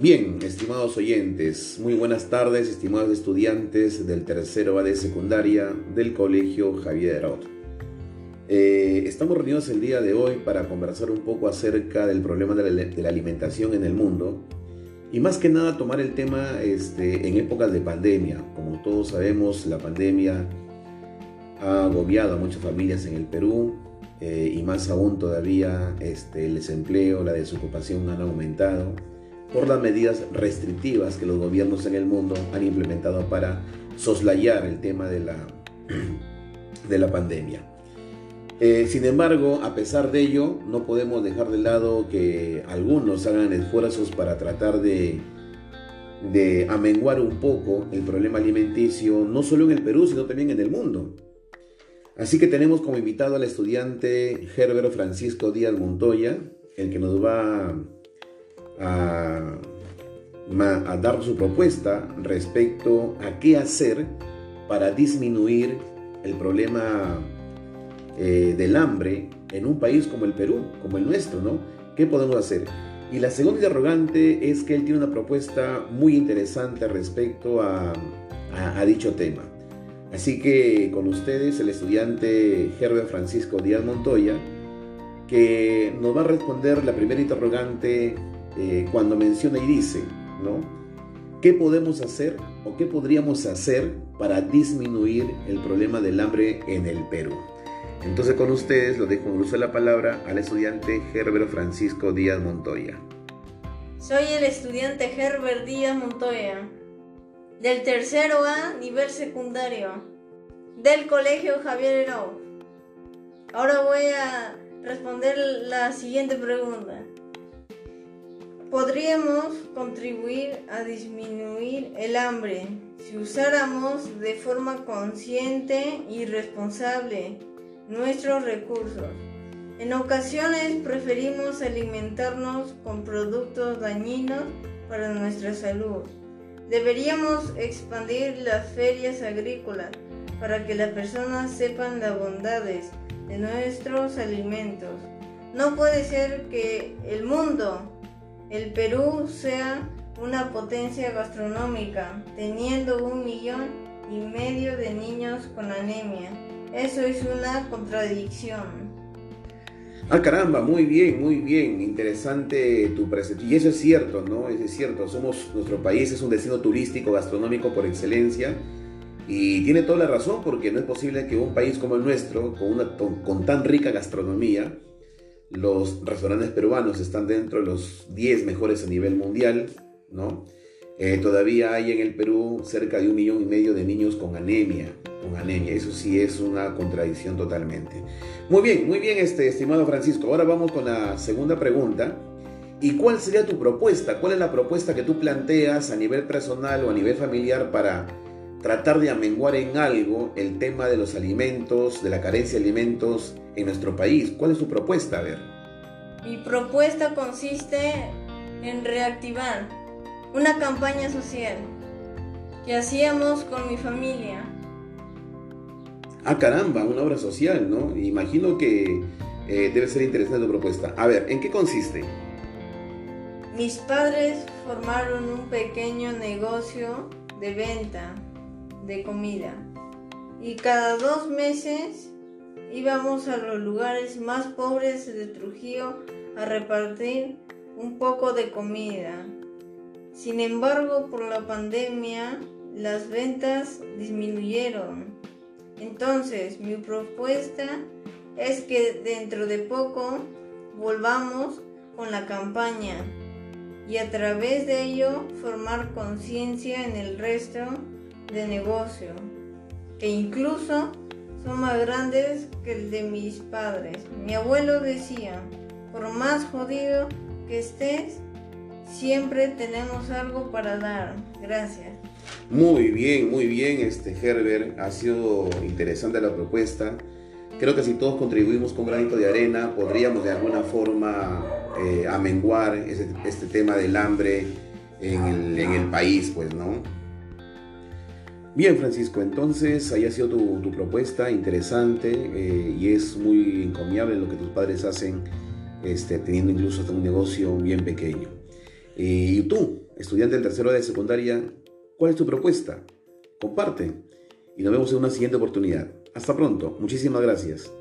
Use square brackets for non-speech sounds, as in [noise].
Bien, estimados oyentes, muy buenas tardes, estimados estudiantes del tercero A de secundaria del Colegio Javier Araut. Eh, estamos reunidos el día de hoy para conversar un poco acerca del problema de la, alimentación en el mundo y más que nada tomar el tema este, en épocas de pandemia. Como todos sabemos, la pandemia ha agobiado a muchas familias en el Perú eh, y más aún todavía este, el desempleo, la desocupación han aumentado por las medidas restrictivas que los gobiernos en el mundo han implementado para soslayar el tema de la, [clears throat] de la pandemia. Eh, sin embargo, a pesar de ello, no podemos dejar de lado que algunos hagan esfuerzos para tratar de, de amenguar un poco el problema alimenticio, no solo en el Perú, sino también en el mundo. Así que tenemos como invitado al estudiante Herbert Francisco Díaz Montoya, el que nos va a, dar su propuesta respecto a qué hacer para disminuir el problema eh, del hambre en un país como el Perú, como el nuestro, ¿no? ¿Qué podemos hacer? Y la segunda interrogante es que él tiene una propuesta muy interesante respecto a, a, dicho tema. Así que con ustedes el estudiante Herbert Francisco Díaz Montoya, que nos va a responder la primera interrogante eh, cuando menciona y dice, ¿no? ¿Qué podemos hacer o qué podríamos hacer para disminuir el problema del hambre en el Perú? Entonces con ustedes lo dejo en uso de la palabra al estudiante Herbert Francisco Díaz Montoya. Soy el estudiante Herbert Díaz Montoya, del tercero A nivel secundario, del Colegio Javier Heró. Ahora voy a responder la siguiente pregunta podríamos contribuir a disminuir el hambre si usáramos de forma consciente y responsable nuestros recursos. En ocasiones preferimos alimentarnos con productos dañinos para nuestra salud. Deberíamos expandir las ferias agrícolas para que las personas sepan las bondades de nuestros alimentos. No puede ser que el mundo el Perú sea una potencia gastronómica, teniendo un millón y medio de niños con anemia. Eso es una contradicción. Ah, caramba, muy bien, muy bien, interesante tu presentación. Y eso es cierto, ¿no? Eso es cierto. Somos, nuestro país es un destino turístico, gastronómico por excelencia. Y tiene toda la razón, porque no es posible que un país como el nuestro, con, una, con tan rica gastronomía, los restaurantes peruanos están dentro de los 10 mejores a nivel mundial, ¿no? Eh, todavía hay en el Perú cerca de un millón y medio de niños con anemia, con anemia. Eso sí es una contradicción totalmente. Muy bien, muy bien, este, estimado Francisco. Ahora vamos con la segunda pregunta. ¿Y cuál sería tu propuesta? ¿Cuál es la propuesta que tú planteas a nivel personal o a nivel familiar para tratar de amenguar en algo el tema de los alimentos, de la carencia de alimentos en nuestro país. ¿Cuál es su propuesta? A ver. Mi propuesta consiste en reactivar una campaña social que hacíamos con mi familia. Ah, caramba, una obra social, ¿no? Imagino que eh, debe ser interesante tu propuesta. A ver, ¿en qué consiste? Mis padres formaron un pequeño negocio de venta de comida. Y cada dos meses íbamos a los lugares más pobres de Trujillo a repartir un poco de comida. Sin embargo, por la pandemia, las ventas disminuyeron. Entonces, mi propuesta es que dentro de poco volvamos con la campaña y a través de ello formar conciencia en el resto de negocio, que incluso son más grandes que el de mis padres. Mi abuelo decía, por más jodido que estés, siempre tenemos algo para dar. Gracias. Muy bien, muy bien, este Herbert. Ha sido interesante la propuesta. Creo que si todos contribuimos con granito de arena, podríamos de alguna forma eh, amenguar este, tema del hambre en el, en el país, pues, ¿no? Bien, Francisco, entonces ahí ha sido tu, propuesta interesante eh, y es muy encomiable lo que tus padres hacen, este, teniendo incluso hasta un negocio bien pequeño. Y tú, estudiante del tercero de secundaria, ¿cuál es tu propuesta? Comparte y nos vemos en una siguiente oportunidad. Hasta pronto, muchísimas gracias.